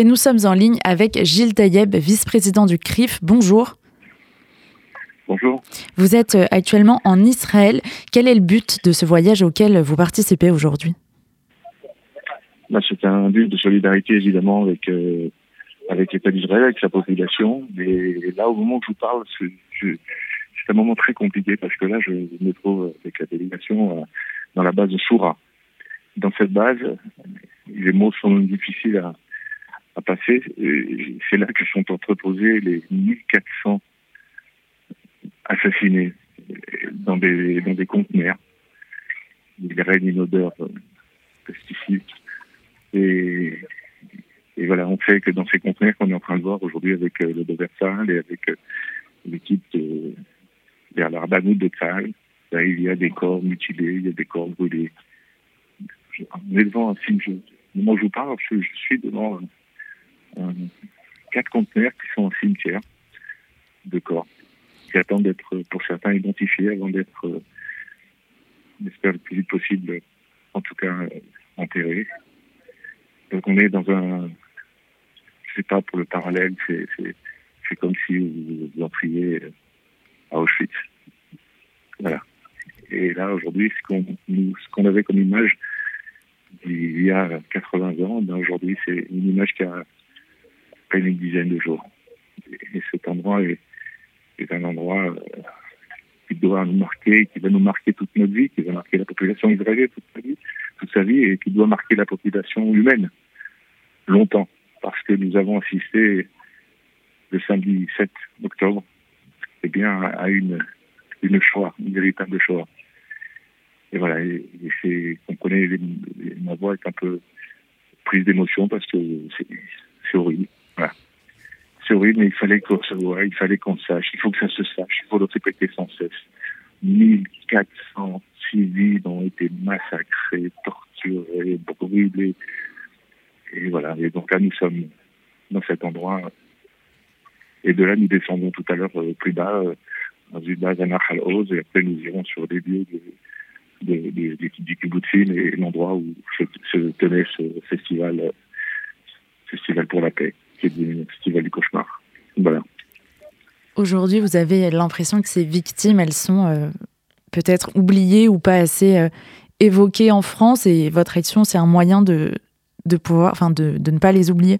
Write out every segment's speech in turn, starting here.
Et nous sommes en ligne avec Gilles Taïeb, vice-président du CRIF. Bonjour. Bonjour. Vous êtes euh, actuellement en Israël. Quel est le but de ce voyage auquel vous participez aujourd'hui? Bah, C'est un but de solidarité évidemment avec, euh, avec l'État d'Israël, avec sa population. Mais là, au moment où je vous parle, c'est un moment très compliqué parce que là, je me trouve avec la délégation euh, dans la base de Soura. Dans cette base, les mots sont difficiles à, à passer. C'est là que sont entreposés les 1400 assassinés dans des, dans des conteneurs. Il règne une odeur euh, pesticide. Et, voilà, on sait que dans ces conteneurs qu'on est en train de voir aujourd'hui avec euh, le Doversal et avec euh, l'équipe de, vers l'Arbanout de Tzal, il y a des corps mutilés, il y a des corps brûlés. On est devant un film. Je, je vous parle, je suis devant quatre conteneurs qui sont en cimetière de corps, qui attendent d'être, pour certains, identifiés avant d'être, euh, j'espère le plus vite possible, en tout cas, euh, enterrés. Donc on est dans un, je sais pas pour le parallèle, c'est, c'est, c'est comme si vous, vous entriez à Auschwitz. Voilà. Et là, aujourd'hui, ce qu'on, ce qu'on avait comme image il y a 80 ans, ben aujourd'hui, c'est une image qui a peine une dizaine de jours. Et cet endroit est, est un endroit euh, qui doit nous marquer, qui va nous marquer toute notre vie, qui va marquer la population israélienne toute sa vie, toute sa vie et qui doit marquer la population humaine longtemps. Parce que nous avons assisté le samedi 7 octobre eh bien, à une, une Shoah, une véritable Shoah. Et voilà, et, c'est, comprenez, ma voix est un peu prise d'émotion parce que c'est horrible. Voilà. C'est horrible, mais il fallait qu'on se sache, il faut que ça se sache, il faut le répéter sans cesse. 1400 civils ont été massacrés, torturés, brûlés. Et voilà, et donc là, nous sommes dans cet endroit. Et de là, nous descendons tout à l'heure euh, plus bas, euh, dans une base à Nahal Oz, et après, nous irons sur des lieux de, de, de, du kibbutzim et l'endroit où se, se, tenait ce festival, euh, festival pour la paix qui est du cauchemar. Voilà. Aujourd'hui, vous avez l'impression que ces victimes, elles sont euh, peut-être oubliées ou pas assez euh, évoquées en France et votre action, c'est un moyen de, de pouvoir, enfin, de, de, ne pas les oublier?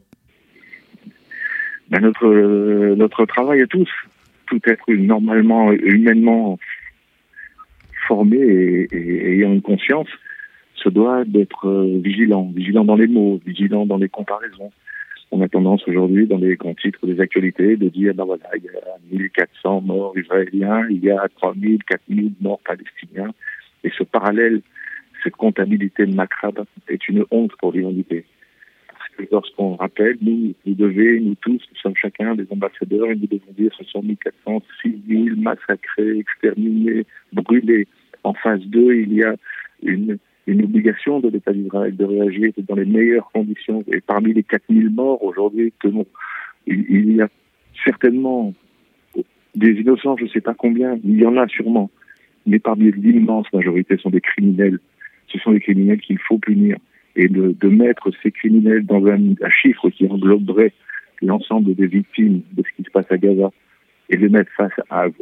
Ben notre, euh, notre travail à tous, tout être normalement, humainement formé et, et ayant une conscience, se doit d'être vigilant, vigilant dans les mots, vigilant dans les comparaisons, on a tendance aujourd'hui, dans les grands titres des actualités, de dire, ben voilà, il y a 1400 morts israéliens, il y a 3000, 4000 morts palestiniens. Et ce parallèle, cette comptabilité macabre est une honte pour l'humanité. Parce que lorsqu'on rappelle, nous, vous devez, nous tous, nous sommes chacun des ambassadeurs et nous devons dire ce sont 1400 civils massacrés, exterminés, brûlés. En phase 2, il y a une une obligation de l'État d'Israël de réagir dans les meilleures conditions. Et parmi les 4000 morts aujourd'hui, que bon, il, y a certainement des innocents, je ne sais pas combien, il y en a sûrement, mais parmi l'immense majorité sont des criminels. Ce sont des criminels qu'il faut punir. Et de, mettre ces criminels dans un, chiffre qui engloberait l'ensemble des victimes de ce qui se passe à Gaza et les mettre face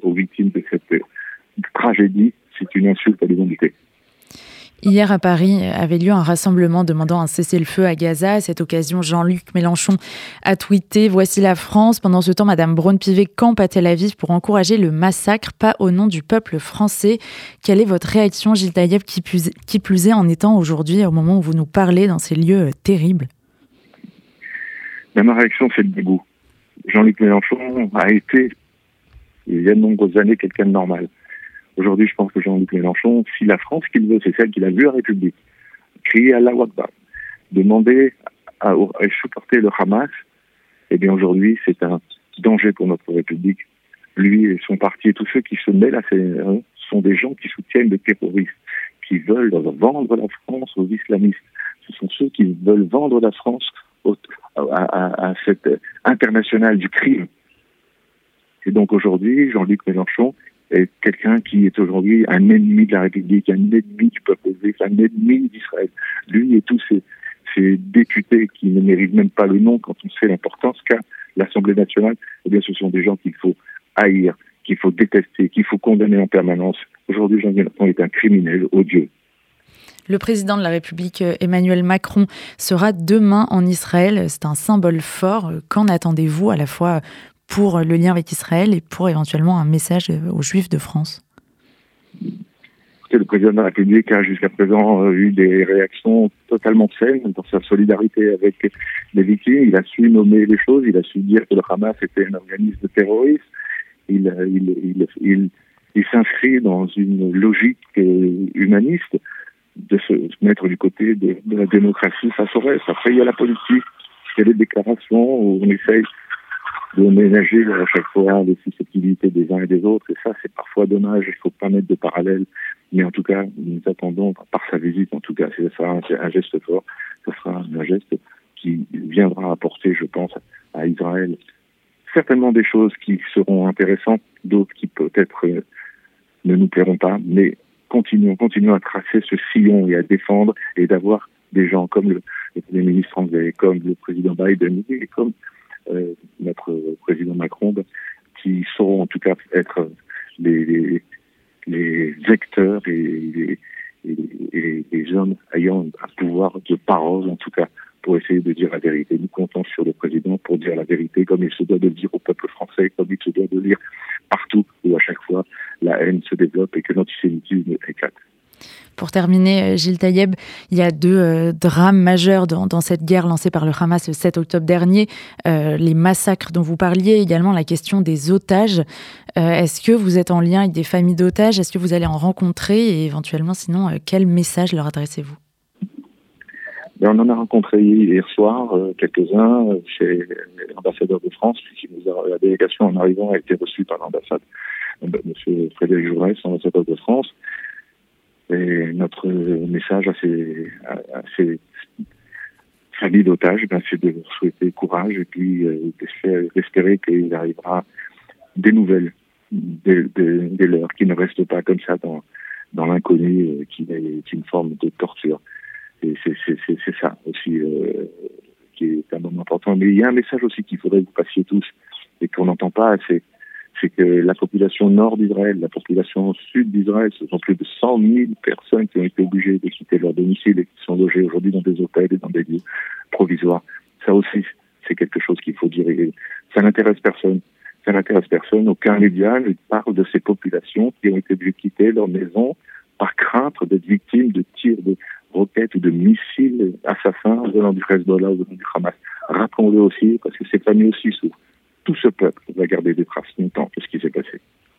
aux victimes de cette tragédie, c'est une insulte à l'humanité. Hier à Paris avait lieu un rassemblement demandant un cessez-le-feu à Gaza. À cette occasion, Jean-Luc Mélenchon a tweeté Voici la France. Pendant ce temps, Madame Braun-Pivet campe à Tel Aviv pour encourager le massacre, pas au nom du peuple français. Quelle est votre réaction, Gilles Taïeb, qui plus, est en étant aujourd'hui, au moment où vous nous parlez dans ces lieux terribles? Mais Ma réaction, c'est le dégoût. Jean-Luc Mélenchon a été, il y a de nombreuses années, quelqu'un de normal. Aujourd'hui, je pense que Jean-Luc Mélenchon, si la France qu'il veut, c'est celle qu'il a vue à République, crier à la Wakba, demander à, supporter le Hamas, eh bien aujourd'hui, c'est un danger pour notre République. Lui et son parti et tous ceux qui se mêlent à ces hein, sont des gens qui soutiennent les terroristes, qui veulent vendre la France aux islamistes. Ce sont ceux qui veulent vendre la France à, à cette internationale du crime. Et donc aujourd'hui, Jean-Luc Mélenchon est quelqu'un qui est aujourd'hui un ennemi de la République, un ennemi du peuple juif, un ennemi d'Israël. Lui et tous ses, ces députés qui ne méritent même pas le nom quand on sait l'importance qu'a l'Assemblée nationale, eh bien, ce sont des gens qu'il faut haïr, qu'il faut détester, qu'il faut condamner en permanence. Aujourd'hui, Jean Mélenchon est un criminel odieux. Le président de la République, Emmanuel Macron, sera demain en Israël. C'est un symbole fort. Qu'en attendez-vous à la fois pour le lien avec Israël et pour éventuellement un message aux Juifs de France le président de la République a jusqu'à présent euh, eu des réactions totalement saines dans sa solidarité avec les victimes. Il a su nommer les choses, il a su dire que le Hamas était un organisme terroriste. Il, il, il, il s'inscrit dans une logique euh, humaniste de se mettre du côté de, de, la démocratie face au reste. Après, il y a la politique, il y a les déclarations où on essaye de ménager à chaque fois les susceptibilités des uns et des autres. Et ça, c'est parfois dommage. Il ne faut pas mettre de parallèle. Mais en tout cas, nous attendons, par sa visite, en tout cas, ce sera un, geste fort. Ce sera un geste qui viendra apporter, je pense, à Israël certainement des choses qui seront intéressantes, d'autres qui peut-être euh, ne nous plairont pas, mais continuons, continuons à tracer ce sillon et à défendre et d'avoir des gens comme le, le Premier ministre anglais, comme le président Biden comme notre président Macron, qui sauront en tout cas être les, les, vecteurs et, et, les hommes ayant un pouvoir de parole, en tout cas, pour essayer de dire la vérité. Nous comptons sur le président pour dire la vérité, comme il se doit de le dire au peuple français, comme il se doit de le dire partout où à chaque fois la haine se développe et que l'antisémitisme. Pour terminer, euh, Gilles Taïeb, il y a deux euh, drames majeurs dans, cette guerre lancée par le Hamas le 7 octobre dernier. Euh, les massacres dont vous parliez, également la question des otages. Est-ce que vous êtes en lien avec des familles d'otages? Est-ce que vous allez en rencontrer? Et éventuellement, sinon, quel message leur adressez-vous? Ben, on en a rencontré hier soir quelques-uns chez l'ambassadeur de France, puisque la délégation en arrivant a été reçue par l'ambassade, M. Frédéric Jaurès, ambassadeur de France. Et notre message à ces, à, ces familles d'otages, ben, c'est de leur souhaiter courage et puis euh, d'espérer qu'il arrivera des nouvelles des, des, leurs, qui ne restent pas comme ça dans, dans l'inconnu, euh, qui est une forme de torture. Et c'est ça aussi euh, qui est un moment important. Mais il y a un message aussi qu'il faudrait que vous passiez tous et qu'on n'entend pas assez c'est que la population nord d'Israël, la population sud d'Israël, ce sont plus de 100 000 personnes qui ont été obligées de quitter leur domicile et qui sont logées aujourd'hui dans des hôtels et dans des lieux provisoires. Ça aussi, c'est quelque chose qu'il faut dire. ça n'intéresse personne. Ça n'intéresse personne. Aucun média ne parle de ces populations qui ont été obligées de quitter leur maison par crainte d'être victimes de tirs de roquettes ou de missiles assassins venant du Hezbollah ou venant du Hamas. Rappelons-le aussi, parce que ces familles aussi souffrent tout ce peuple va garder des traces longtemps.